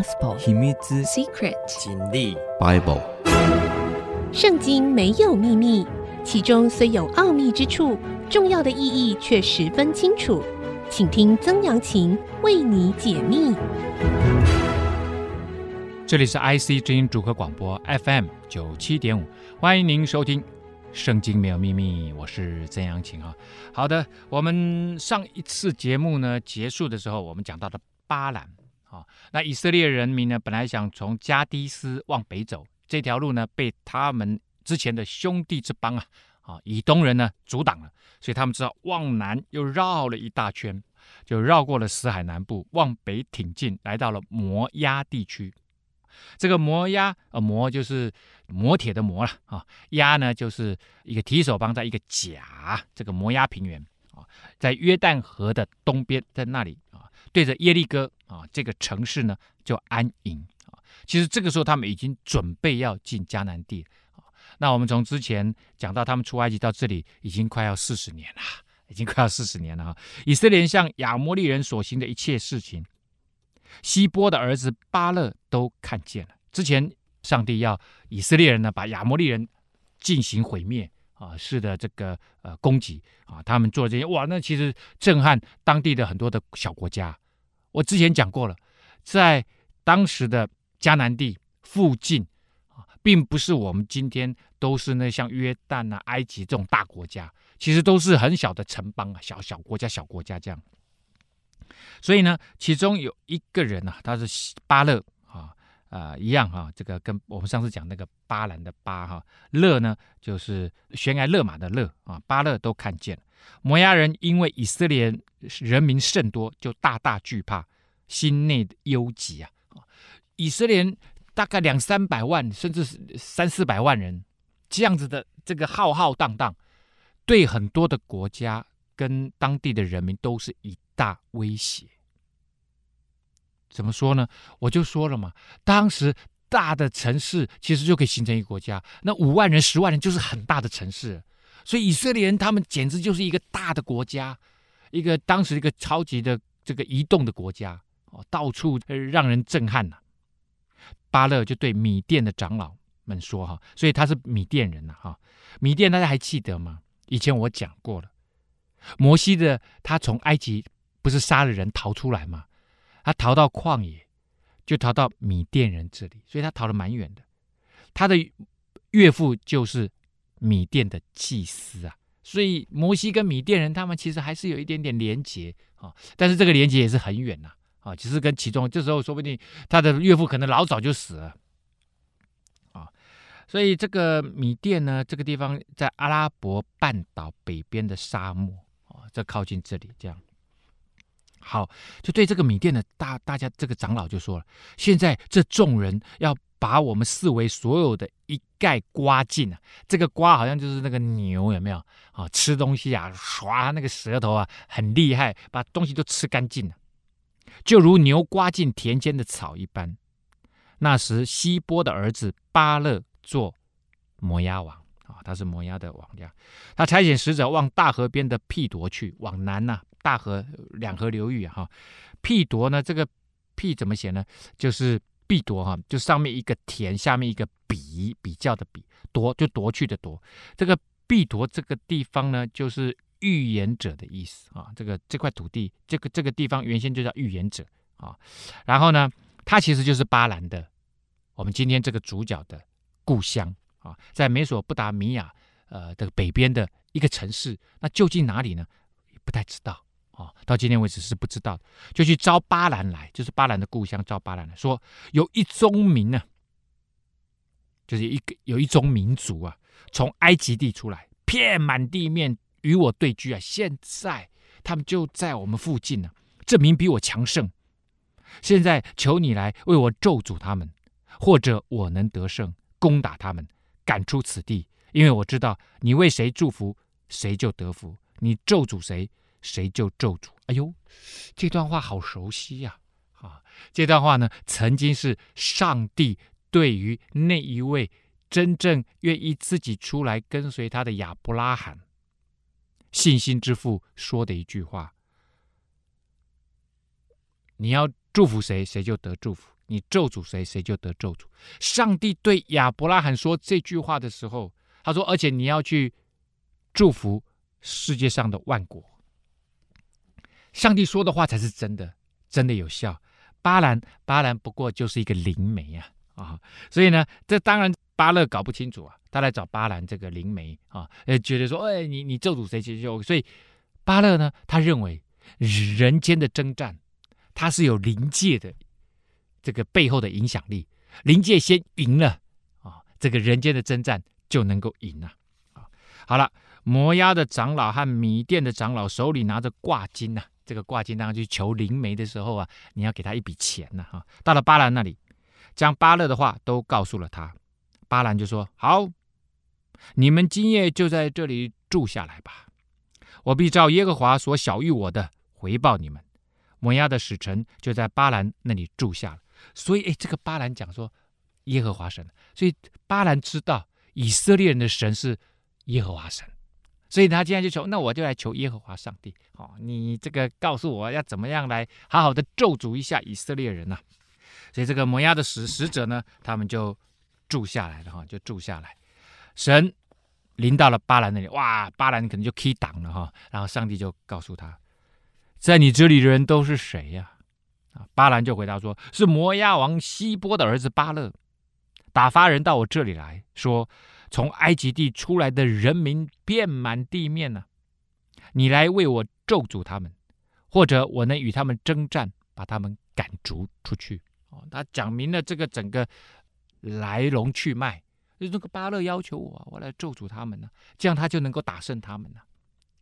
Gospel，秘密 Secret，真理 Bible。圣经没有秘密，其中虽有奥秘之处，重要的意义却十分清楚。请听曾阳晴为你解密。这里是 IC 之音主客广播 FM 九七点五，欢迎您收听《圣经没有秘密》，我是曾阳晴啊。好的，我们上一次节目呢结束的时候，我们讲到了巴兰。啊，那以色列人民呢，本来想从加低斯往北走，这条路呢，被他们之前的兄弟之邦啊，啊，以东人呢阻挡了，所以他们只好往南又绕了一大圈，就绕过了死海南部，往北挺进，来到了摩押地区。这个摩押，呃，摩就是磨铁的磨了啊，押呢就是一个提手旁，在一个甲，这个摩押平原啊，在约旦河的东边，在那里，对着耶利哥。啊，这个城市呢就安营啊。其实这个时候他们已经准备要进迦南地啊。那我们从之前讲到他们出埃及到这里，已经快要四十年了，已经快要四十年了啊。以色列人向亚摩利人所行的一切事情，希波的儿子巴勒都看见了。之前上帝要以色列人呢把亚摩利人进行毁灭啊，式的这个呃攻击啊，他们做这些哇，那其实震撼当地的很多的小国家。我之前讲过了，在当时的迦南地附近啊，并不是我们今天都是那像约旦啊、埃及这种大国家，其实都是很小的城邦啊，小小国家、小国家这样。所以呢，其中有一个人啊，他是巴勒啊一样哈、啊，这个跟我们上次讲那个巴兰的巴哈、啊、勒呢，就是悬崖勒马的勒啊，巴勒都看见了。摩押人因为以色列人民甚多，就大大惧怕，心内的忧急啊！以色列大概两三百万，甚至是三四百万人，这样子的这个浩浩荡荡，对很多的国家跟当地的人民都是一大威胁。怎么说呢？我就说了嘛，当时大的城市其实就可以形成一个国家，那五万人、十万人就是很大的城市。所以以色列人他们简直就是一个大的国家，一个当时一个超级的这个移动的国家哦，到处让人震撼呐、巴勒就对米甸的长老们说哈，所以他是米甸人呐哈。米甸大家还记得吗？以前我讲过了，摩西的他从埃及不是杀了人逃出来吗？他逃到旷野，就逃到米甸人这里，所以他逃得蛮远的。他的岳父就是。米甸的祭司啊，所以摩西跟米甸人他们其实还是有一点点连结啊，但是这个连结也是很远呐啊，只是跟其中这时候说不定他的岳父可能老早就死了。啊，所以这个米甸呢，这个地方在阿拉伯半岛北边的沙漠啊，这靠近这里这样，好，就对这个米店的大大家这个长老就说了，现在这众人要。把我们四围所有的一概刮尽啊！这个刮好像就是那个牛有没有啊？吃东西啊，刷那个舌头啊，很厉害，把东西都吃干净了，就如牛刮尽田间的草一般。那时希波的儿子巴勒做摩押王啊，他是摩押的王家。他差遣使者往大河边的辟夺去，往南呐、大河两河流域哈、啊。辟铎呢，这个辟怎么写呢？就是。必夺哈，就上面一个田，下面一个比，比较的比，夺就夺去的夺。这个必夺这个地方呢，就是预言者的意思啊。这个这块土地，这个这个地方原先就叫预言者啊。然后呢，它其实就是巴兰的，我们今天这个主角的故乡啊，在美索不达米亚呃的北边的一个城市。那究竟哪里呢？不太知道。哦，到今天为止是不知道，就去招巴兰来，就是巴兰的故乡，招巴兰来说，有一宗民呢、就是一个有一宗民族啊，从埃及地出来，遍满地面与我对居啊，现在他们就在我们附近呢、啊，这民比我强盛，现在求你来为我咒诅他们，或者我能得胜，攻打他们，赶出此地，因为我知道你为谁祝福，谁就得福；你咒诅谁。谁就咒诅？哎呦，这段话好熟悉呀！啊，这段话呢，曾经是上帝对于那一位真正愿意自己出来跟随他的亚伯拉罕，信心之父说的一句话：你要祝福谁，谁就得祝福；你咒诅谁，谁就得咒诅。上帝对亚伯拉罕说这句话的时候，他说：“而且你要去祝福世界上的万国。”上帝说的话才是真的，真的有效。巴兰，巴兰不过就是一个灵媒啊啊！所以呢，这当然巴勒搞不清楚啊，他来找巴兰这个灵媒啊，呃，觉得说：“哎，你你咒诅谁，谁就……”所以巴勒呢，他认为人间的征战，他是有灵界的。这个背后的影响力，灵界先赢了啊，这个人间的征战就能够赢了啊。好了，摩押的长老和米甸的长老手里拿着挂金呐，这个挂金当去求灵媒的时候啊，你要给他一笔钱呢哈。到了巴兰那里，将巴勒的话都告诉了他，巴兰就说：“好，你们今夜就在这里住下来吧，我必照耶和华所晓谕我的回报你们。”摩押的使臣就在巴兰那里住下了。所以，哎，这个巴兰讲说耶和华神，所以巴兰知道以色列人的神是耶和华神，所以他今天就求，那我就来求耶和华上帝，哦，你这个告诉我要怎么样来好好的咒诅一下以色列人呐、所以这个摩押的使使者呢，他们就住下来了哈，就住下来。神临到了巴兰那里，哇，巴兰可能就 key 挡了哈，然后上帝就告诉他，在你这里的人都是谁呀、啊，巴兰就回答说：“是摩押王西波的儿子巴勒，打发人到我这里来说，从埃及地出来的人民遍满地面呢、你来为我咒诅他们，或者我能与他们征战，把他们赶逐出去。”哦，他讲明了这个整个来龙去脉，就这个巴勒要求我，我来咒诅他们呢，这样他就能够打胜他们呢。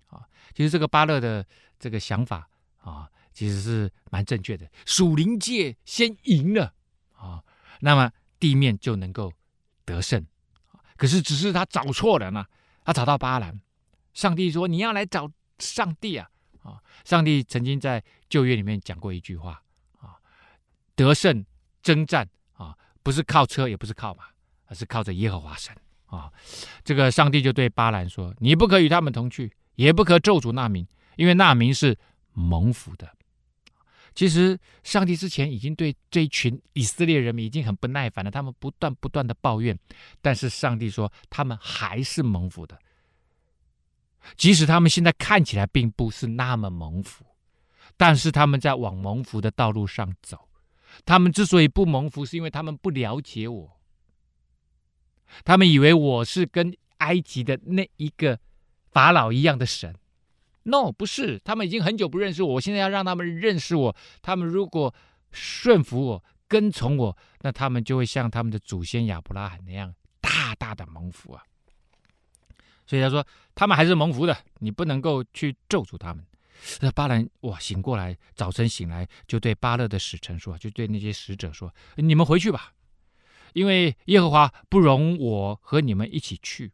啊，其实这个巴勒的这个想法啊。其实是蛮正确的，属灵界先赢了啊，那么地面就能够得胜。可是只是他找错人了，他找到巴兰。上帝说：“你要来找上帝啊！”啊，上帝曾经在旧约里面讲过一句话啊：“得胜征战啊，不是靠车，也不是靠马，而是靠着耶和华神啊。”这个上帝就对巴兰说：“你不可与他们同去，也不可咒诅那民，因为那民是蒙福的。”其实，上帝之前已经对这一群以色列人民已经很不耐烦了，他们不断不断的抱怨，但是上帝说他们还是蒙福的，即使他们现在看起来并不是那么蒙福，但是他们在往蒙福的道路上走。他们之所以不蒙福，是因为他们不了解我，他们以为我是跟埃及的那一个法老一样的神。No，不是，他们已经很久不认识我。我现在要让他们认识我。他们如果顺服我、跟从我，那他们就会像他们的祖先亚伯拉罕那样大大的蒙福啊。所以他说，他们还是蒙福的，你不能够去咒诅他们。那巴兰哇，醒过来，早晨醒来就对巴勒的使臣说，就对那些使者说：“你们回去吧，因为耶和华不容我和你们一起去。”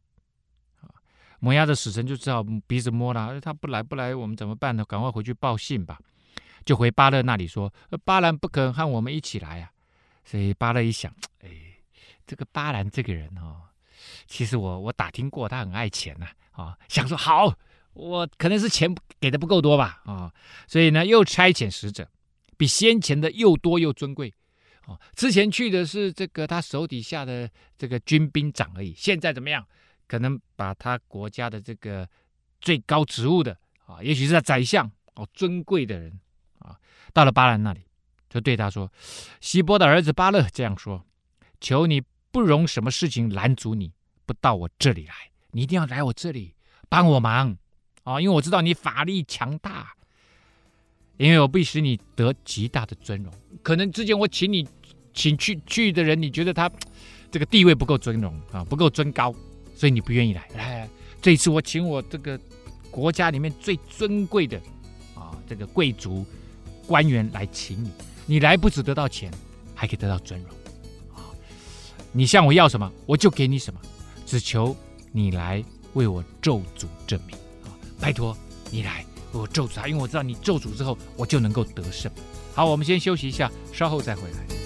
摩押的死神就只好鼻子摸了，他不来不来，我们怎么办呢？赶快回去报信吧。就回巴勒那里说，巴兰不肯和我们一起来啊。所以巴勒一想，哎，这个巴兰这个人哦，其实我我打听过，他很爱钱呐啊，想说好，我可能是钱给的不够多吧啊，所以呢又差遣使者，比先前的又多又尊贵哦。之前去的是这个他手底下的这个军兵长而已，现在怎么样？可能把他国家的这个最高职务的啊，也许是他宰相哦，尊贵的人啊，到了巴兰那里，就对他说：“希波的儿子巴勒这样说，求你不容什么事情拦阻你，不到我这里来，你一定要来我这里帮我忙啊，因为我知道你法力强大，因为我必使你得极大的尊荣。可能之前我请你请去去的人，你觉得他这个地位不够尊荣啊，不够尊高。”所以你不愿意来，来，这一次我请我这个国家里面最尊贵的啊，这个贵族官员来请你，你来不止得到钱，还可以得到尊荣啊！你向我要什么，我就给你什么，只求你来为我咒诅证明啊！拜托你来为我咒诅他，因为我知道你咒诅之后，我就能够得胜。好，我们先休息一下，稍后再回来。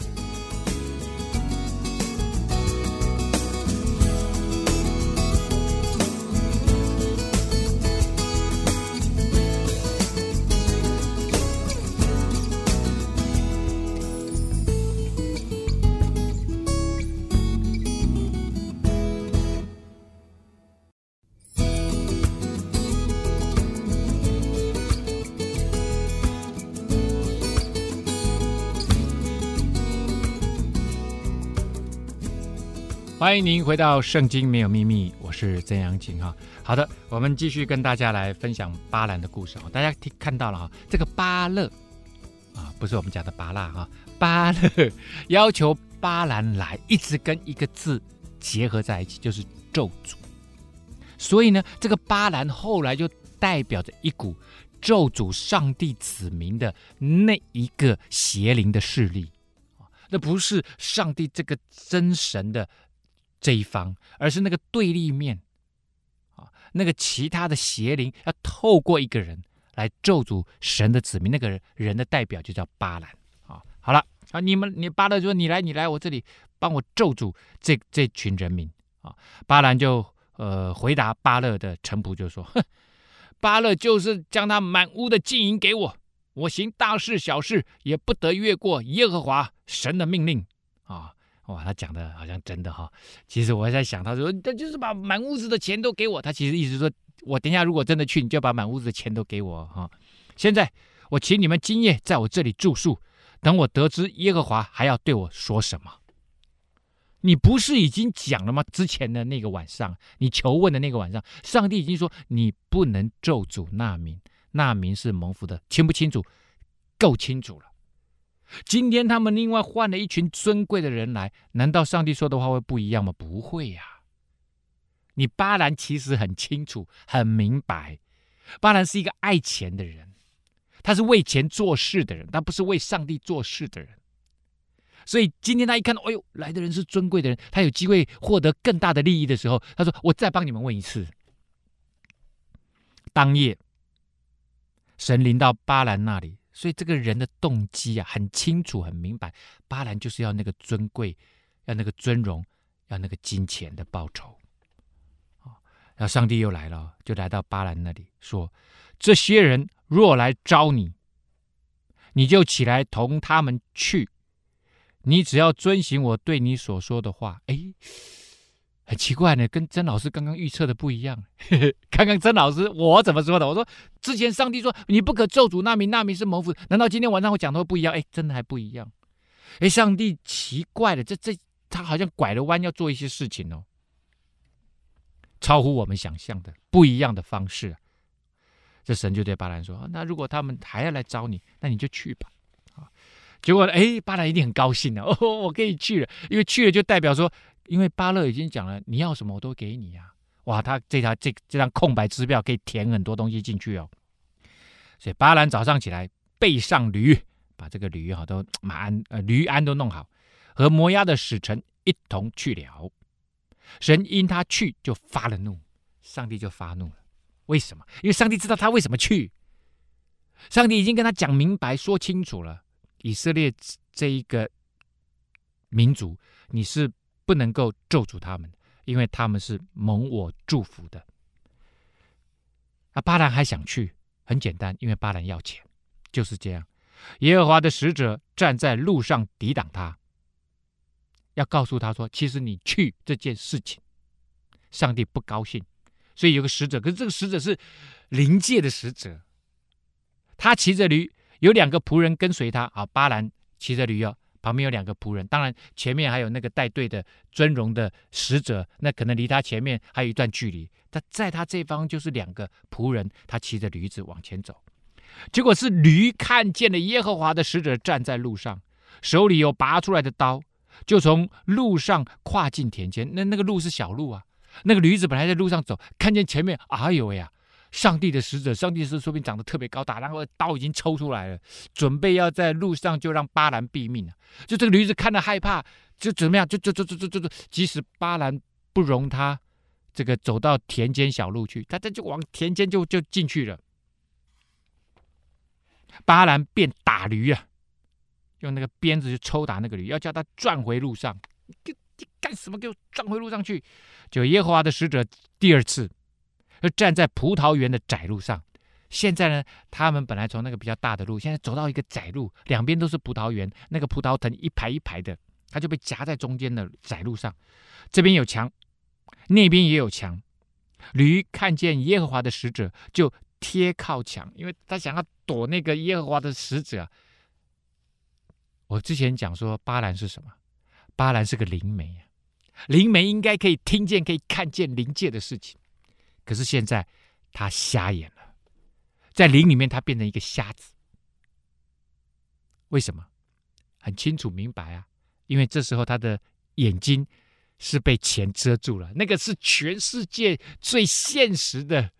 欢迎您回到《圣经没有秘密》，我是曾阳晴哈。好的，我们继续跟大家来分享巴兰的故事哈。大家听看到了哈，这个巴勒啊，不是我们讲的巴拉哈，巴勒要求巴兰来，一直跟一个字结合在一起，就是咒诅。所以呢，这个巴兰后来就代表着一股咒诅上帝子民的那一个邪灵的势力啊，那不是上帝这个真神的。这一方，而是那个对立面啊，那个其他的邪灵要透过一个人来咒诅神的子民，那个人的代表就叫巴兰啊。好了啊，你们你巴勒说你来你来我这里帮我咒诅这这群人民啊。巴兰就呃回答巴勒的臣仆就说：哼，巴勒就是将他满屋的金银给我，我行大事小事也不得越过耶和华神的命令啊。哇，他讲的好像真的哈。其实我还在想，他说他就是把满屋子的钱都给我。他其实意思说，我等一下如果真的去，你就把满屋子的钱都给我哈。现在我请你们今夜在我这里住宿，等我得知耶和华还要对我说什么。你不是已经讲了吗？之前的那个晚上，你求问的那个晚上，上帝已经说你不能咒诅那民，那民是蒙福的，清不清楚？够清楚了。今天他们另外换了一群尊贵的人来，难道上帝说的话会不一样吗？不会呀。你巴兰其实很清楚、很明白，巴兰是一个爱钱的人，他是为钱做事的人，他不是为上帝做事的人。所以今天他一看到，哎呦，来的人是尊贵的人，他有机会获得更大的利益的时候，他说：“我再帮你们问一次。”当夜，神临到巴兰那里。所以这个人的动机啊，很清楚、很明白。巴兰就是要那个尊贵，要那个尊荣，要那个金钱的报酬。然后上帝又来了，就来到巴兰那里说：“这些人若来招你，你就起来同他们去。你只要遵行我对你所说的话。”哎。很奇怪呢，跟曾老师刚刚预测的不一样。刚刚曾老师我怎么说的？我说之前上帝说你不可咒诅那民，那民是蒙福。难道今天晚上我讲的会不一样？哎，真的还不一样。哎，上帝奇怪了，这这他好像拐了弯要做一些事情哦，超乎我们想象的不一样的方式。这神就对巴兰说：“那如果他们还要来找你，那你就去吧。”啊，结果哎，巴兰一定很高兴的 哦，我可以去了，因为去了就代表说。因为巴勒已经讲了，你要什么我都给你呀！哇，他这条这这张空白支票可以填很多东西进去哦。所以巴兰早上起来背上驴，把这个驴哈都马鞍呃驴鞍都弄好，和摩押的使臣一同去了。神因他去就发了怒，上帝就发怒了。为什么？因为上帝知道他为什么去，上帝已经跟他讲明白说清楚了。以色列这一个民族，你是。不能够咒诅他们，因为他们是蒙我祝福的。啊，巴兰还想去，很简单，因为巴兰要钱，就是这样。耶和华的使者站在路上抵挡他，要告诉他说：“其实你去这件事情，上帝不高兴。”所以有个使者，可是这个使者是灵界的使者，他骑着驴，有两个仆人跟随他。啊，巴兰骑着驴哦。旁边有两个仆人，当然前面还有那个带队的尊荣的使者，那可能离他前面还有一段距离。他在他这方就是两个仆人，他骑着驴子往前走。结果是驴看见了耶和华的使者站在路上，手里有拔出来的刀，就从路上跨进田间。那那个路是小路啊，那个驴子本来在路上走，看见前面，哎呦喂呀！上帝的使者，上帝是说不定长得特别高大，然后刀已经抽出来了，准备要在路上就让巴兰毙命了。就这个驴子看了害怕，就怎么样？就就就就就就就，即使巴兰不容他这个走到田间小路去，他这就往田间就就进去了。巴兰便打驴啊，用那个鞭子去抽打那个驴，要叫他转回路上。你干什么？给我转回路上去！就耶和华的使者第二次。就站在葡萄园的窄路上，现在呢，他们本来从那个比较大的路，现在走到一个窄路，两边都是葡萄园，那个葡萄藤一排一排的，他就被夹在中间的窄路上，这边有墙，那边也有墙，驴看见耶和华的使者，就贴靠墙，因为他想要躲那个耶和华的使者。我之前讲说巴兰是什么？巴兰是个灵媒，灵媒应该可以听见、可以看见灵界的事情。可是现在他瞎眼了，在灵里面他变成一个瞎子。为什么？很清楚明白啊，因为这时候他的眼睛是被钱遮住了，那个是全世界最现实的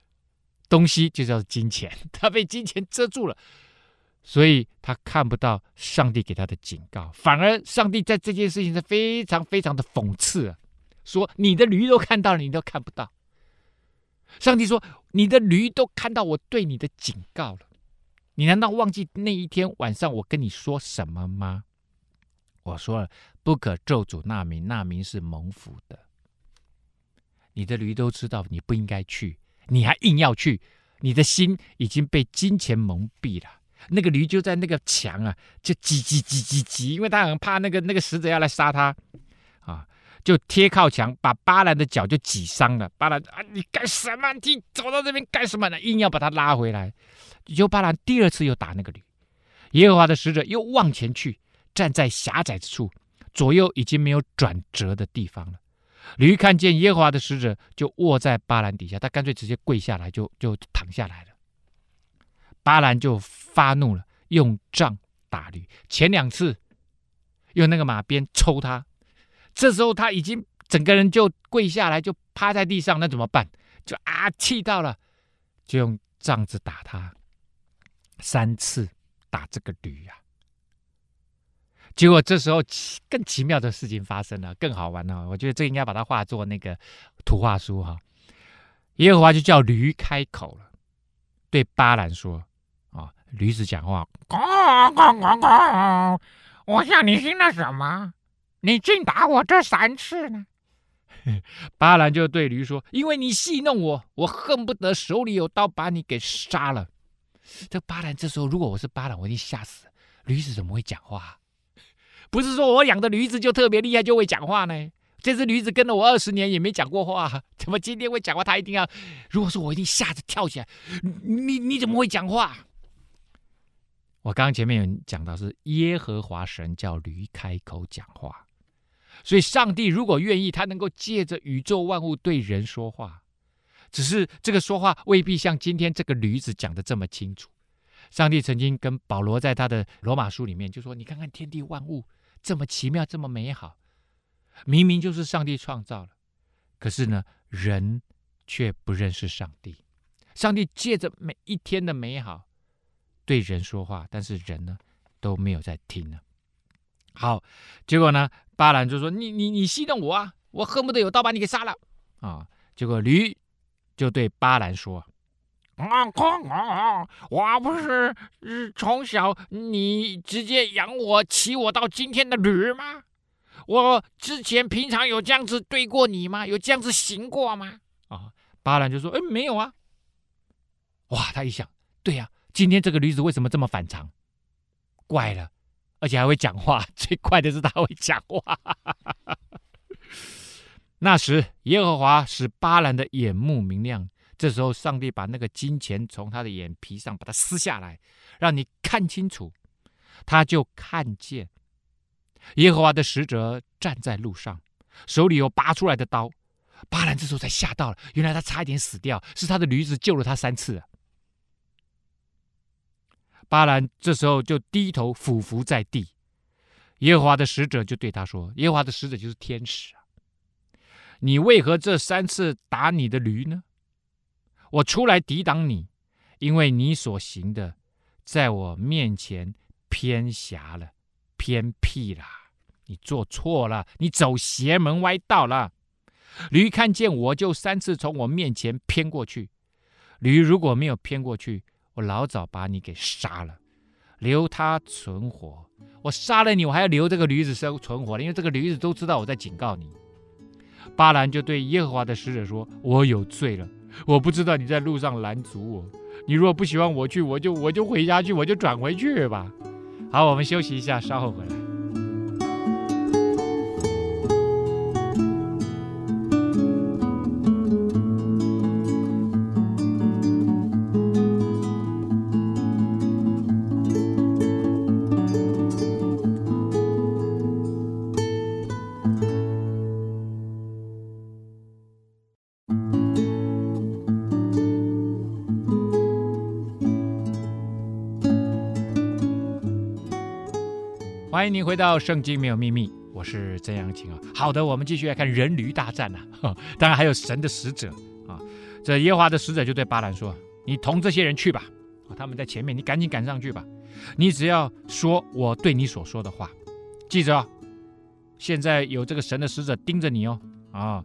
东西，就叫金钱，他被金钱遮住了。所以他看不到上帝给他的警告，反而上帝在这件事情上非常非常的讽刺啊，说你的驴都看到了，你都看不到。上帝说你的驴都看到我对你的警告了，你难道忘记那一天晚上我跟你说什么吗？我说了，不可咒诅那民，那民是蒙福的。你的驴都知道你不应该去，你还硬要去，你的心已经被金钱蒙蔽了。那个驴就在那个墙啊，就挤挤挤挤挤，因为他很怕那个那个使者要来杀他，啊，就贴靠墙，把巴兰的脚就挤伤了。巴兰啊，你干什么？你走到这边干什么呢？硬要把他拉回来。就巴兰第二次又打那个驴，耶和华的使者又往前去，站在狭窄之处，左右已经没有转折的地方了。驴看见耶和华的使者，就卧在巴兰底下，他干脆直接跪下来，就就躺下来了。巴兰就发怒了，用杖打驴。前两次用那个马鞭抽他，这时候他已经整个人就跪下来，就趴在地上，那怎么办？就啊，气到了，就用杖子打他，三次打这个驴啊。结果这时候更奇妙的事情发生了，更好玩了。我觉得这应该把它画作那个图画书哈。耶和华就叫驴开口了，对巴兰说。啊驴子讲话，我向你行了什么？你竟打我这三次呢？巴兰就对驴说：“因为你戏弄我，我恨不得手里有刀把你给杀了。”这巴兰这时候，如果我是巴兰，我一定吓死。驴子怎么会讲话？不是说我养的驴子就特别厉害，就会讲话呢？这只驴子跟了我二十年也没讲过话，怎么今天会讲话？他一定要……如果说我一定吓得跳起来，你你怎么会讲话？我刚刚前面有讲到，是耶和华神叫驴开口讲话，所以上帝如果愿意，他能够借着宇宙万物对人说话，只是这个说话未必像今天这个驴子讲的这么清楚。上帝曾经跟保罗在他的罗马书里面就说：“你看看天地万物这么奇妙，这么美好，明明就是上帝创造了，可是呢，人却不认识上帝。上帝借着每一天的美好。”对人说话，但是人呢都没有在听呢。好，结果呢，巴兰就说：“你你你戏弄我啊！我恨不得有刀把你给杀了啊！”结果驴就对巴兰说：“啊啊啊！我不是从小你直接养我、骑我到今天的驴吗？我之前平常有这样子对过你吗？有这样子行过吗？”啊，巴兰就说：“哎，没有啊。”哇，他一想，对呀。今天这个驴子为什么这么反常？怪了，而且还会讲话。最快的是他会讲话。那时，耶和华使巴兰的眼目明亮。这时候，上帝把那个金钱从他的眼皮上把它撕下来，让你看清楚。他就看见耶和华的使者站在路上，手里有拔出来的刀。巴兰这时候才吓到了，原来他差一点死掉，是他的驴子救了他三次。巴兰这时候就低头俯伏在地，耶和华的使者就对他说：“耶和华的使者就是天使啊，你为何这三次打你的驴呢？我出来抵挡你，因为你所行的在我面前偏狭了、偏僻了，你做错了，你走邪门歪道了。驴看见我就三次从我面前偏过去，驴如果没有偏过去。”我老早把你给杀了，留他存活。我杀了你，我还要留这个驴子生存活，因为这个驴子都知道我在警告你。巴兰就对耶和华的使者说：“我有罪了，我不知道你在路上拦阻我。你如果不喜欢我去，我就我就回家去，我就转回去吧。”好，我们休息一下，稍后回来。迎您回到《圣经没有秘密》，我是曾阳晴啊。好的，我们继续来看人驴大战呐、啊。当然还有神的使者啊。这耶和华的使者就对巴兰说：“你同这些人去吧，他们在前面，你赶紧赶上去吧。你只要说我对你所说的话，记着，现在有这个神的使者盯着你哦。啊，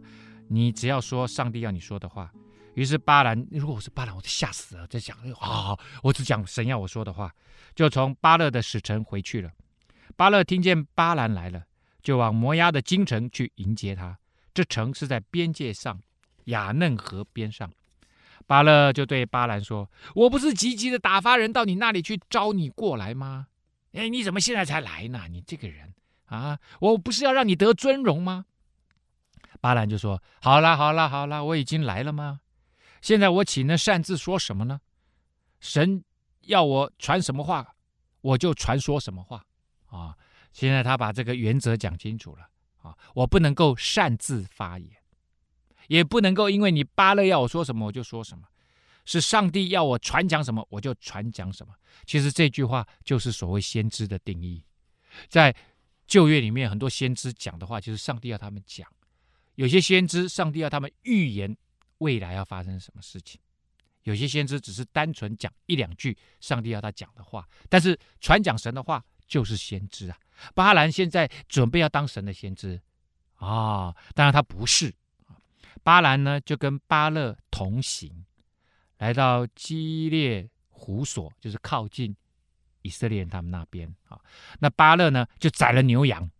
你只要说上帝要你说的话。”于是巴兰，如果我是巴兰，我就吓死了，在想啊，我只讲神要我说的话，就从巴勒的使臣回去了。巴勒听见巴兰来了，就往摩押的京城去迎接他。这城是在边界上，雅嫩河边上。巴勒就对巴兰说：“我不是急急的打发人到你那里去招你过来吗？哎，你怎么现在才来呢？你这个人啊，我不是要让你得尊荣吗？”巴兰就说：“好了，好了，好了，我已经来了吗？”现在我岂能擅自说什么呢？神要我传什么话，我就传说什么话啊！现在他把这个原则讲清楚了啊！我不能够擅自发言，也不能够因为你巴勒要我说什么我就说什么，是上帝要我传讲什么我就传讲什么。其实这句话就是所谓先知的定义，在旧约里面很多先知讲的话，就是上帝要他们讲；有些先知上帝要他们预言。未来要发生什么事情？有些先知只是单纯讲一两句上帝要他讲的话，但是传讲神的话就是先知啊。巴兰现在准备要当神的先知啊、当然他不是。巴兰呢就跟巴勒同行，来到基列胡所，就是靠近以色列人他们那边啊。那巴勒呢就宰了牛羊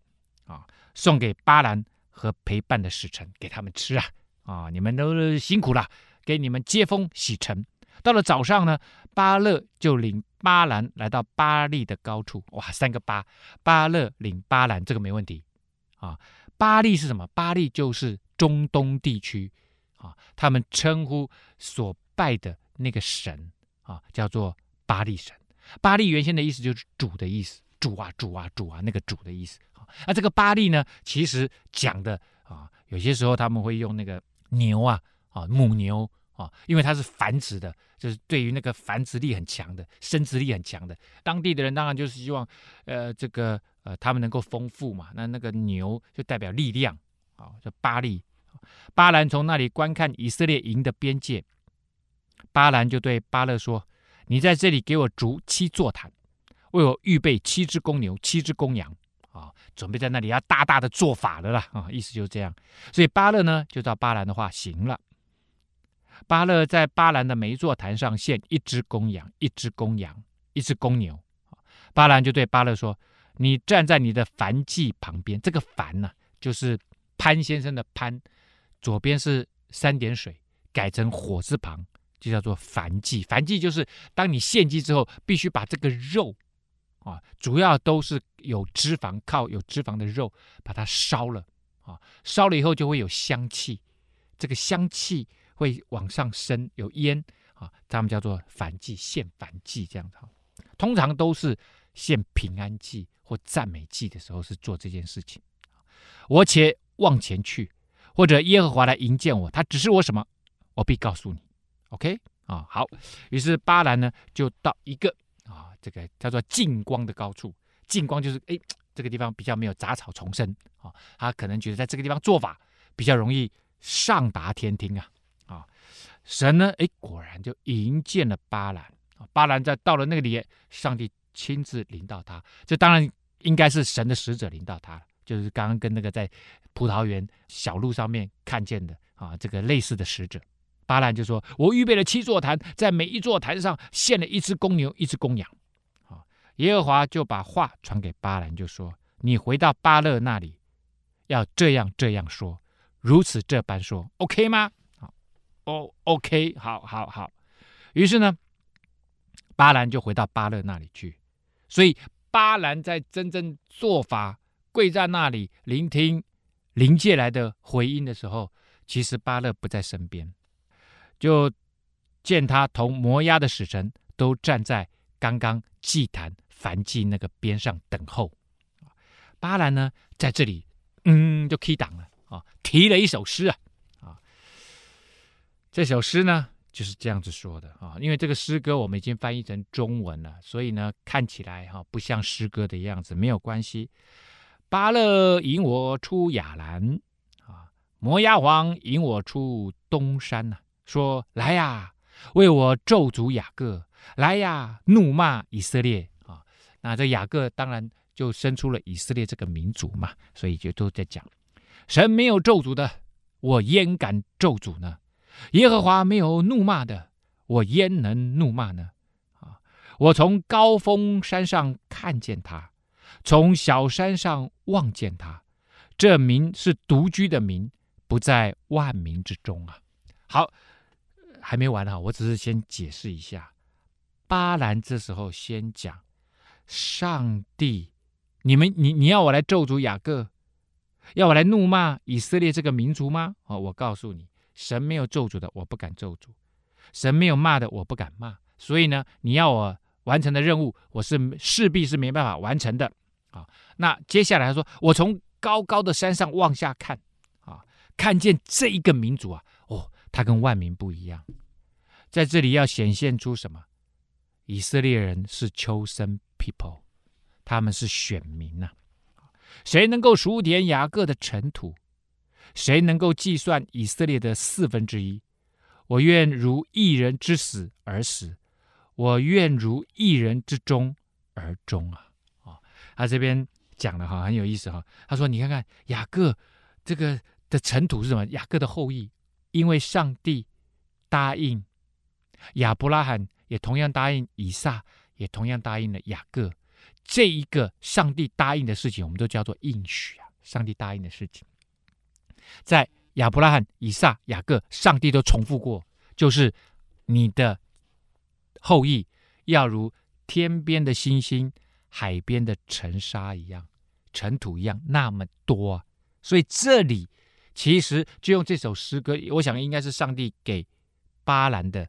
啊，送给巴兰和陪伴的使臣给他们吃啊。啊，你们都辛苦了，给你们接风洗尘。到了早上呢，巴勒就领巴兰来到巴利的高处。哇，三个巴，巴勒领巴兰，这个没问题。啊，巴利是什么？巴利就是中东地区啊，他们称呼所拜的那个神啊，叫做巴利神。巴利原先的意思就是主的意思，主啊，主啊，主啊，那个主的意思。啊，那这个巴利呢，其实讲的啊，有些时候他们会用那个。牛啊，啊母牛啊，因为它是繁殖的，就是对于那个繁殖力很强的，生殖力很强的。当地的人当然就是希望，呃，这个呃，他们能够丰富嘛。那那个牛就代表力量啊，叫巴力。巴兰从那里观看以色列营的边界，巴兰就对巴勒说：“你在这里给我筑七座坛，为我预备七只公牛，七只公羊。”啊，准备在那里要大大的做法了啦！啊，意思就是这样。所以巴勒呢，就照巴兰的话行了。巴勒在巴兰的每一座坛上献一只公羊，一只公羊，一只公牛。巴兰就对巴勒说：“你站在你的燔祭旁边。这个燔呢、就是潘先生的潘，左边是三点水，改成火字旁，就叫做燔祭。燔祭就是当你献祭之后，必须把这个肉。”啊，主要都是有脂肪，靠有脂肪的肉把它烧了啊，烧了以后就会有香气，这个香气会往上升，有烟啊，他们叫做燔祭，献燔祭这样子。通常都是献平安祭或赞美祭的时候是做这件事情。我且往前去，或者耶和华来迎接我，他指示我什么，我必告诉你。OK 啊，好，于是巴兰呢就到一个。啊，这个叫做近光的高处，近光就是哎，这个地方比较没有杂草丛生啊，他可能觉得在这个地方做法比较容易上达天听啊，神呢哎，果然就迎见了巴兰，巴兰在到了那个里，上帝亲自临到他，这当然应该是神的使者临到他，就是刚刚跟那个在葡萄园小路上面看见的啊，这个类似的使者。巴兰就说：“我预备了七座坛，在每一座坛上献了一只公牛，一只公羊。”啊，耶和华就把话传给巴兰，就说：“你回到巴勒那里，要这样这样说，如此这般说，OK 吗？”哦，OK，好好好。于是呢，巴兰就回到巴勒那里去。所以巴兰在真正做法跪在那里聆听灵界来的回音的时候，其实巴勒不在身边。就见他同摩押的使臣都站在刚刚祭坛燔祭那个边上等候。巴兰呢，在这里，嗯，就 key 档了啊，提了一首诗啊。这首诗呢，就是这样子说的啊，因为这个诗歌我们已经翻译成中文了，所以呢，看起来哈不像诗歌的样子，没有关系。巴勒引我出亚兰啊，摩押王引我出东山呐，说来呀，为我咒诅雅各，来呀，怒骂以色列啊。那这雅各当然就生出了以色列这个民族嘛，所以就都在讲，神没有咒诅的，我焉敢咒诅呢？耶和华没有怒骂的，我焉能怒骂呢？啊！我从高峰山上看见他，从小山上望见他。这民是独居的民，不在万民之中啊。好，还没完啊！我只是先解释一下。巴兰这时候先讲：上帝，你们，你你要我来咒诅雅各，要我来怒骂以色列这个民族吗？哦，我告诉你。神没有咒诅的，我不敢咒诅；神没有骂的，我不敢骂。所以呢，你要我完成的任务，我是势必是没办法完成的。啊，那接下来他说，我从高高的山上往下看，啊，看见这一个民族啊，哦，他跟万民不一样，在这里要显现出什么？以色列人是 chosen people，他们是选民呐、谁能够数点雅各的尘土？谁能够计算以色列的四分之一？我愿如一人之死而死，我愿如一人之终而终啊！啊，他这边讲的哈很有意思哈。他说：“你看看雅各这个的尘土是什么？雅各的后裔，因为上帝答应亚伯拉罕，也同样答应以撒，也同样答应了雅各。这一个上帝答应的事情，我们都叫做应许啊！上帝答应的事情。”在亚伯拉罕、以撒、雅各，上帝都重复过，就是你的后裔要如天边的星星、海边的尘沙一样、尘土一样那么多。所以这里其实就用这首诗歌，我想应该是上帝给巴兰的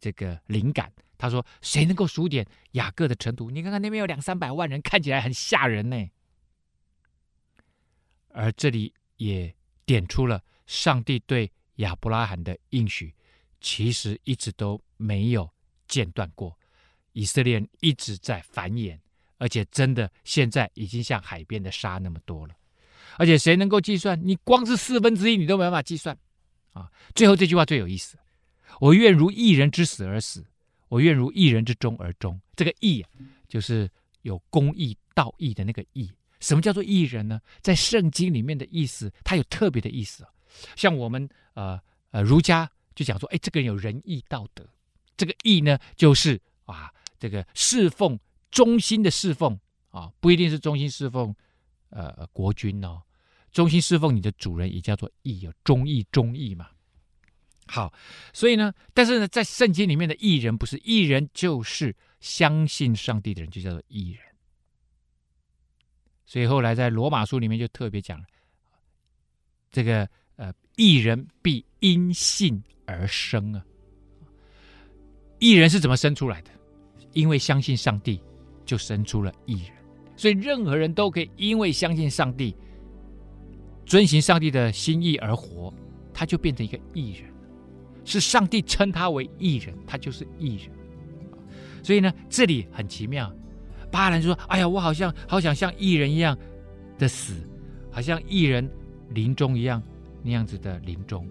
这个灵感。他说：“谁能够数点雅各的尘土？你看看那边有两三百万人，看起来很吓人呢。”而这里也。点出了上帝对亚伯拉罕的应许，其实一直都没有间断过。以色列一直在繁衍，而且真的现在已经像海边的沙那么多了。而且谁能够计算？你光是四分之一，你都没办法计算啊！最后这句话最有意思：我愿如一人之死而死，我愿如一人之终而终。这个义啊，就是有公义、道义的那个义。什么叫做义人呢？在圣经里面的意思，它有特别的意思。像我们呃呃儒家就讲说，哎，这个人有仁义道德。这个义呢，就是啊，这个侍奉忠心的侍奉啊，不一定是忠心侍奉呃国君哦，忠心侍奉你的主人也叫做义，有忠义忠义嘛。好，所以呢，但是呢，在圣经里面的义人不是义人，就是相信上帝的人，就叫做义人。所以后来在罗马书里面就特别讲了，这个呃，义人必因信而生啊。义人是怎么生出来的？因为相信上帝，就生出了义人。所以任何人都可以因为相信上帝，遵行上帝的心意而活，他就变成一个义人。是上帝称他为义人，他就是义人。所以呢，这里很奇妙。巴兰就说：“哎呀，我好像好想像义人一样的死，好像义人临终一样那样子的临终。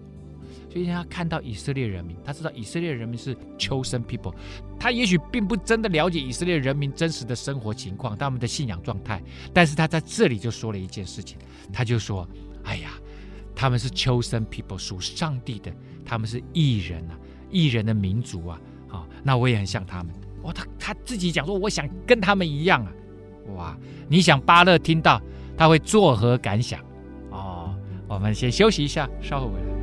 所以他看到以色列人民，他知道以色列人民是 chosen people。他也许并不真的了解以色列人民真实的生活情况，他们的信仰状态。但是他在这里就说了一件事情，他就说：‘哎呀，他们是 chosen people，属上帝的，他们是义人啊，义人的民族啊。好，那我也很像他们。’”哦，他他自己讲说，我想跟他们一样啊！哇，你想巴勒听到他会作何感想？哦，我们先休息一下，稍后回来。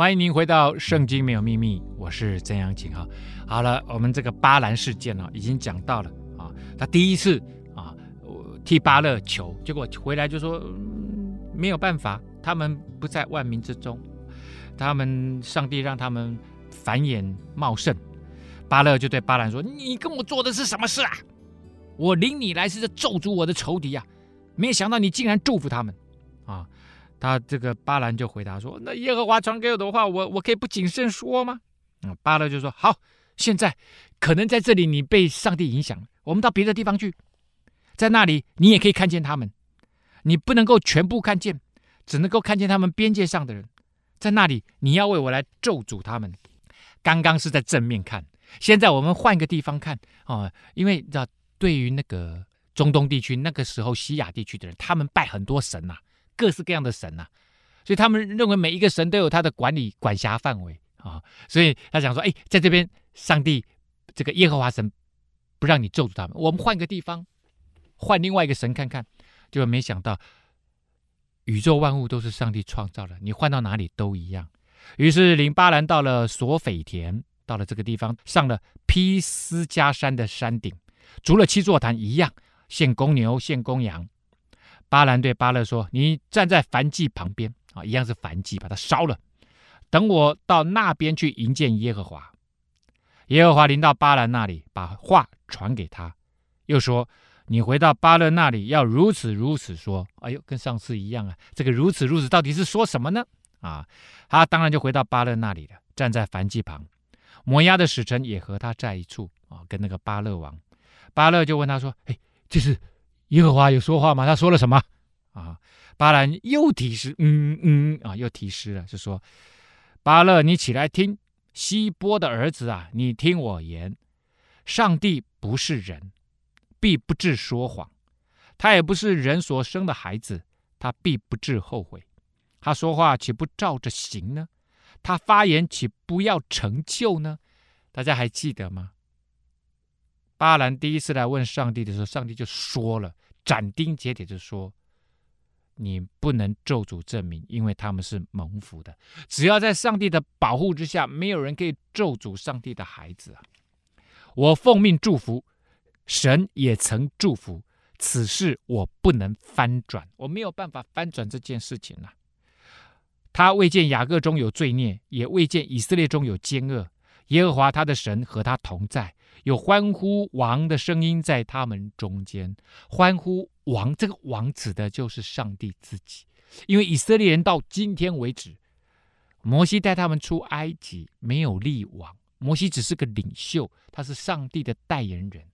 欢迎您回到《圣经没有秘密》，我是曾阳晴哈。好了，我们这个巴兰事件呢、已经讲到了啊。他第一次啊，替巴勒求，结果回来就说、没有办法，他们不在万民之中，他们上帝让他们繁衍茂盛。巴勒就对巴兰说：“你跟我做的是什么事啊？我领你来是在咒诅我的仇敌、啊，没想到你竟然祝福他们！”他这个巴兰就回答说：“那耶和华传给我的话，我我可以不谨慎说吗？”嗯，巴勒就说：“好，现在可能在这里你被上帝影响了，我们到别的地方去，在那里你也可以看见他们。你不能够全部看见，只能够看见他们边界上的人。在那里你要为我来咒诅他们。刚刚是在正面看，现在我们换个地方看啊，因为你知道，对于那个中东地区那个时候西亚地区的人，他们拜很多神呐、”各式各样的神呐、啊，所以他们认为每一个神都有他的管理管辖范围啊，所以他想说，哎，在这边上帝这个耶和华神不让你咒诅他们，我们换个地方，换另外一个神看看，就没想到宇宙万物都是上帝创造的，你换到哪里都一样。于是领巴兰到了索斐田，到了这个地方，上了披斯迦山的山顶，筑了七座坛，一样献公牛，献公羊。巴兰对巴勒说：“你站在燔祭旁边啊，一样是燔祭，把它烧了。等我到那边去迎见耶和华。耶和华临到巴兰那里，把话传给他，又说：你回到巴勒那里，要如此如此说。哎呦，跟上次一样啊！这个如此如此到底是说什么呢？啊，他当然就回到巴勒那里了，站在燔祭旁。摩押的使臣也和他在一处啊，跟那个巴勒王。巴勒就问他说：哎，这是？”耶和华有说话吗？他说了什么？啊，巴兰又提示，嗯嗯啊，又提示了，就说：巴勒，你起来听，希波的儿子啊，你听我言，上帝不是人，必不致说谎；他也不是人所生的孩子，他必不致后悔。他说话岂不照着行呢？他发言岂不要成就呢？大家还记得吗？巴兰第一次来问上帝的时候，上帝就说了，斩钉截铁就说：“你不能咒诅证明，因为他们是蒙福的。只要在上帝的保护之下，没有人可以咒诅上帝的孩子啊！我奉命祝福，神也曾祝福，此事我不能翻转，我没有办法翻转这件事情啊！他未见雅各中有罪孽，也未见以色列中有奸恶。耶和华他的神和他同在。”有欢呼王的声音在他们中间，欢呼王，这个王指的就是上帝自己，因为以色列人到今天为止，摩西带他们出埃及，没有立王，摩西只是个领袖，他是上帝的代言人，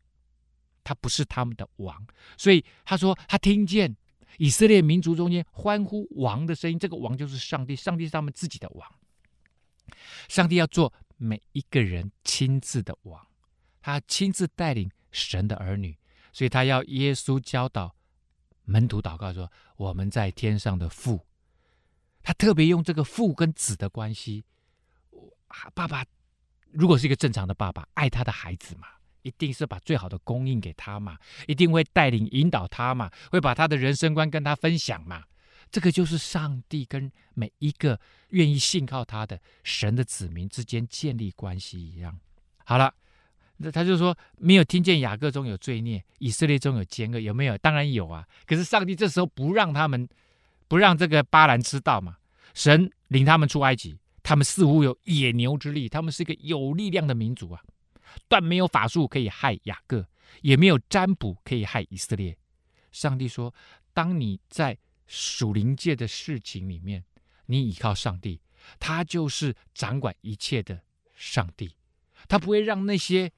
他不是他们的王，所以他说他听见以色列民族中间欢呼王的声音，这个王就是上帝，上帝是他们自己的王，上帝要做每一个人亲自的王。他亲自带领神的儿女，所以他要耶稣教导门徒祷告说：“我们在天上的父。”他特别用这个父跟子的关系。爸爸如果是一个正常的爸爸，爱他的孩子嘛，一定是把最好的供应给他嘛，一定会带领引导他嘛，会把他的人生观跟他分享嘛。这个就是上帝跟每一个愿意信靠他的神的子民之间建立关系一样。好了。那他就说，没有听见雅各中有罪孽，以色列中有奸恶，有没有？当然有啊。可是上帝这时候不让他们，不让这个巴兰知道嘛。神领他们出埃及，他们似乎有野牛之力，他们是一个有力量的民族啊。断没有法术可以害雅各，也没有占卜可以害以色列。上帝说，当你在属灵界的事情里面，你倚靠上帝，他就是掌管一切的上帝，他不会让那些。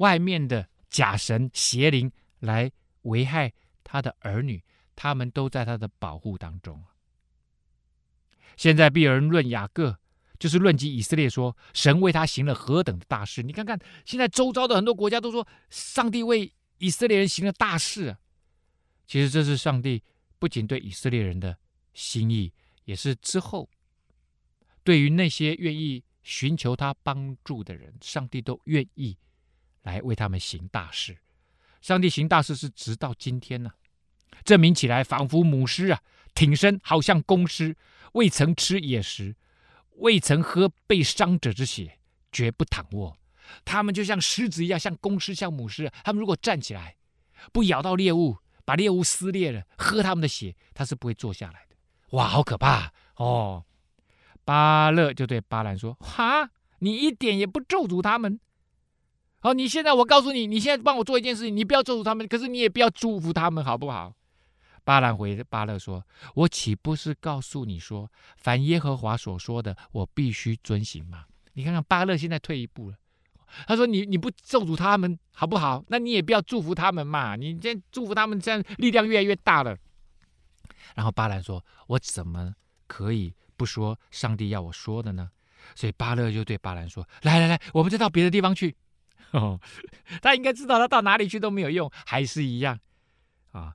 外面的假神邪灵来危害他的儿女，他们都在他的保护当中。现在必有人论雅各，就是论及以色列说，神为他行了何等的大事。你看看，现在周遭的很多国家都说，上帝为以色列人行了大事。其实这是上帝不仅对以色列人的心意，也是之后对于那些愿意寻求他帮助的人，上帝都愿意。来为他们行大事，上帝行大事是直到今天呢、证明起来仿佛母狮啊，挺身好像公狮，未曾吃野食，未曾喝被伤者之血，绝不躺卧。他们就像狮子一样，像公狮，像母狮。他们如果站起来，不咬到猎物，把猎物撕裂了，喝他们的血，他是不会坐下来的。哇，好可怕哦！巴勒就对巴兰说：“哈，你一点也不咒诅他们。好，你现在我告诉你，你现在帮我做一件事情，你不要咒诅他们，可是你也不要祝福他们，好不好？”巴兰回巴勒说：“我岂不是告诉你说，凡耶和华所说的，我必须遵行吗？你看看巴勒现在退一步了。他说：‘你你不咒诅他们，好不好？那你也不要祝福他们嘛。你这祝福他们，这样力量越来越大了。’然后巴兰说：‘我怎么可以不说上帝要我说的呢？’所以巴勒就对巴兰说：‘来来来，我们再到别的地方去。’ 哦，他应该知道，他到哪里去都没有用，还是一样啊。”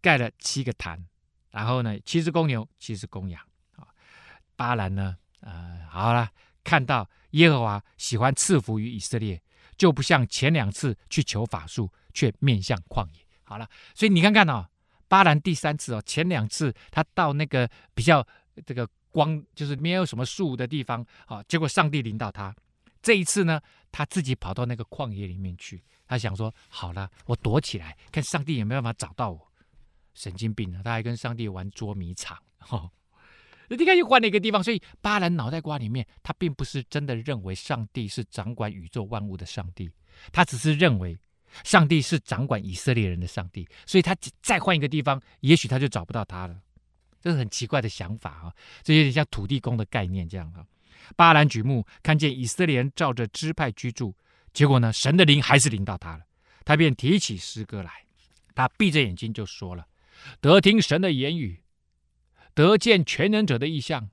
盖了七个坛，然后呢，七只公牛，七只公羊。啊，巴兰呢，呃，好了，看到耶和华喜欢赐福于以色列，就不像前两次去求法术，却面向旷野。好了，所以你看看哦，巴兰第三次哦，前两次他到那个比较这个光，就是没有什么树的地方，啊，结果上帝领导他。这一次呢，他自己跑到那个旷野里面去，他想说，好了，我躲起来，看上帝有没有办法找到我。神经病啊！他还跟上帝玩捉迷藏，哦，你看又换了一个地方。所以巴兰脑袋瓜里面，他并不是真的认为上帝是掌管宇宙万物的上帝，他只是认为上帝是掌管以色列人的上帝。所以他再换一个地方，也许他就找不到他了。这是很奇怪的想法啊！这有点像土地公的概念这样啊。巴兰举目看见以色列人照着支派居住，结果呢，神的灵还是临到他了，他便提起诗歌来，他闭着眼睛就说了。得听神的言语，得见全能者的异象，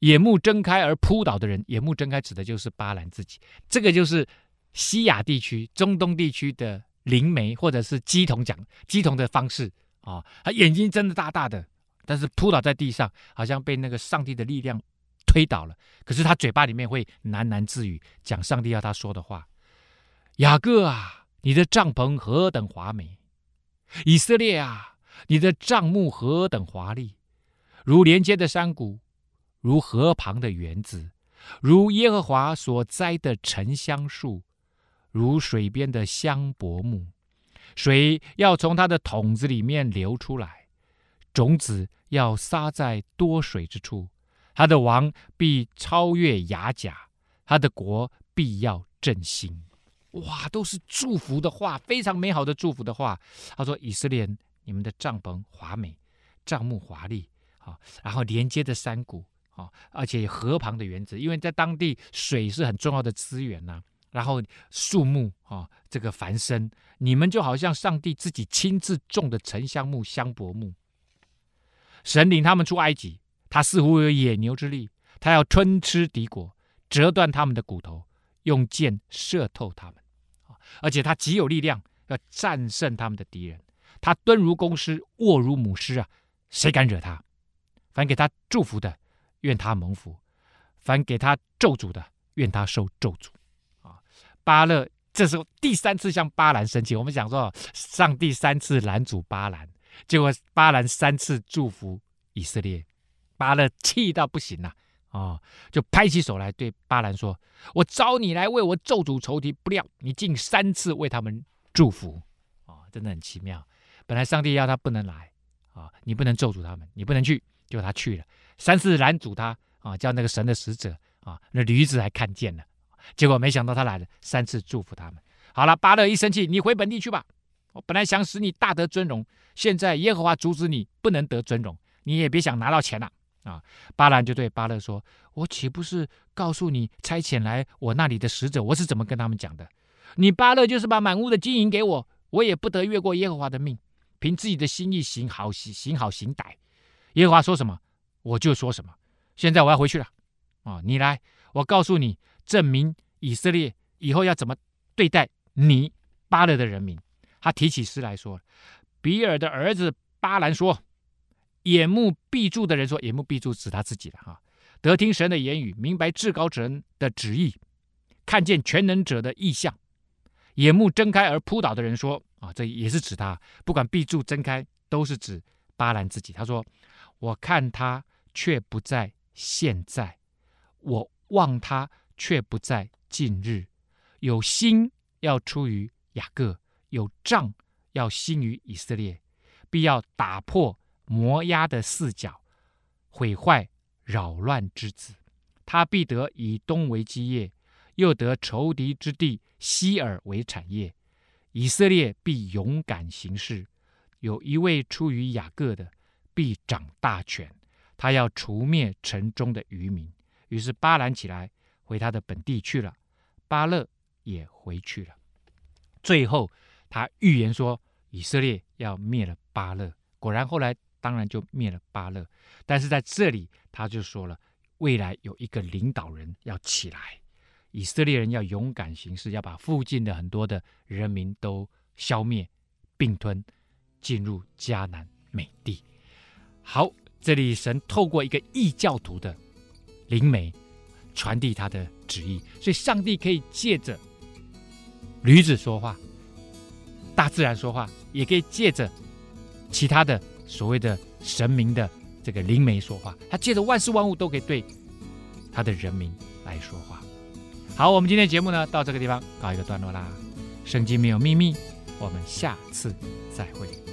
眼目睁开而扑倒的人，眼目睁开指的就是巴兰自己。这个就是西亚地区、中东地区的灵媒或者是乩童讲乩童的方式啊。他眼睛睁得大大的，但是扑倒在地上，好像被那个上帝的力量推倒了。可是他嘴巴里面会喃喃自语，讲上帝要他说的话：“雅各啊，你的帐篷何等华美！以色列啊！”你的帐幕何等华丽，如连接的山谷，如河旁的园子，如耶和华所栽的沉香树，如水边的香柏木。水要从它的桶子里面流出来，种子要撒在多水之处。他的王必超越雅甲，他的国必要振兴。哇，都是祝福的话，非常美好的祝福的话。他说：“以色列人。”你们的帐篷华美，帐幕华丽，啊，然后连接的山谷，啊，而且河旁的园子，因为在当地水是很重要的资源呐。然后树木啊，这个繁生，你们就好像上帝自己亲自种的沉香木、香柏木。神领他们出埃及，他似乎有野牛之力，他要吞吃敌国，折断他们的骨头，用箭射透他们，而且他极有力量，要战胜他们的敌人。他蹲如公狮，卧如母狮啊！谁敢惹他？凡给他祝福的，愿他蒙福；凡给他咒诅的，愿他受咒诅。啊！巴勒这时候第三次向巴兰生气。我们讲说，上帝三次拦阻巴兰，结果巴兰三次祝福以色列。巴勒气到不行了啊，就拍起手来对巴兰说：“我召你来为我咒诅仇敌，不料你竟三次为他们祝福。”啊！真的很奇妙。本来上帝要他不能来啊，你不能咒诅他们，你不能去，结果他去了，三次拦阻他啊，叫那个神的使者啊，那驴子还看见了，结果没想到他来了，三次祝福他们。好了，巴勒一生气，你回本地去吧。我本来想使你大得尊荣，现在耶和华阻止你不能得尊荣，你也别想拿到钱了。啊巴兰就对巴勒说：“我岂不是告诉你差遣来我那里的使者，我是怎么跟他们讲的？你巴勒就是把满屋的金银给我，我也不得越过耶和华的命。”凭自己的心意行好行行好行歹，耶和华说什么我就说什么。现在我要回去了啊！你来，我告诉你，证明以色列以后要怎么对待你巴勒的人民。他提起诗来说：“比尔的儿子巴兰说，眼目闭住的人说，眼目闭住指他自己了哈。得听神的言语，明白至高者的旨意，看见全能者的异象，眼目睁开而扑倒的人说。”啊，这也是指他，不管闭住、睁开，都是指巴兰自己。他说：“我看他却不在现在，我望他却不在近日。有心要出于雅各，有杖要兴于以色列，必要打破摩押的四角，毁坏扰乱之子。他必得以东为基业，又得仇敌之地西尔为产业。以色列必勇敢行事。有一位出于雅各的，必掌大权。他要除灭城中的渔民。于是巴兰起来，回他的本地去了。巴勒也回去了。最后，他预言说，以色列要灭了巴勒。果然，后来当然就灭了巴勒。但是在这里，他就说了，未来有一个领导人要起来，以色列人要勇敢行事，要把附近的很多的人民都消灭、并吞，进入迦南美地。好，这里神透过一个异教徒的。灵媒传递他的旨意，所以上帝可以借着驴子说话，大自然说话，也可以借着其他的所谓的神明的这个灵媒说话。他借着万事万物都可以对他的人民来说话。好，我们今天节目呢，到这个地方告一个段落啦。圣经没有秘密，我们下次再会。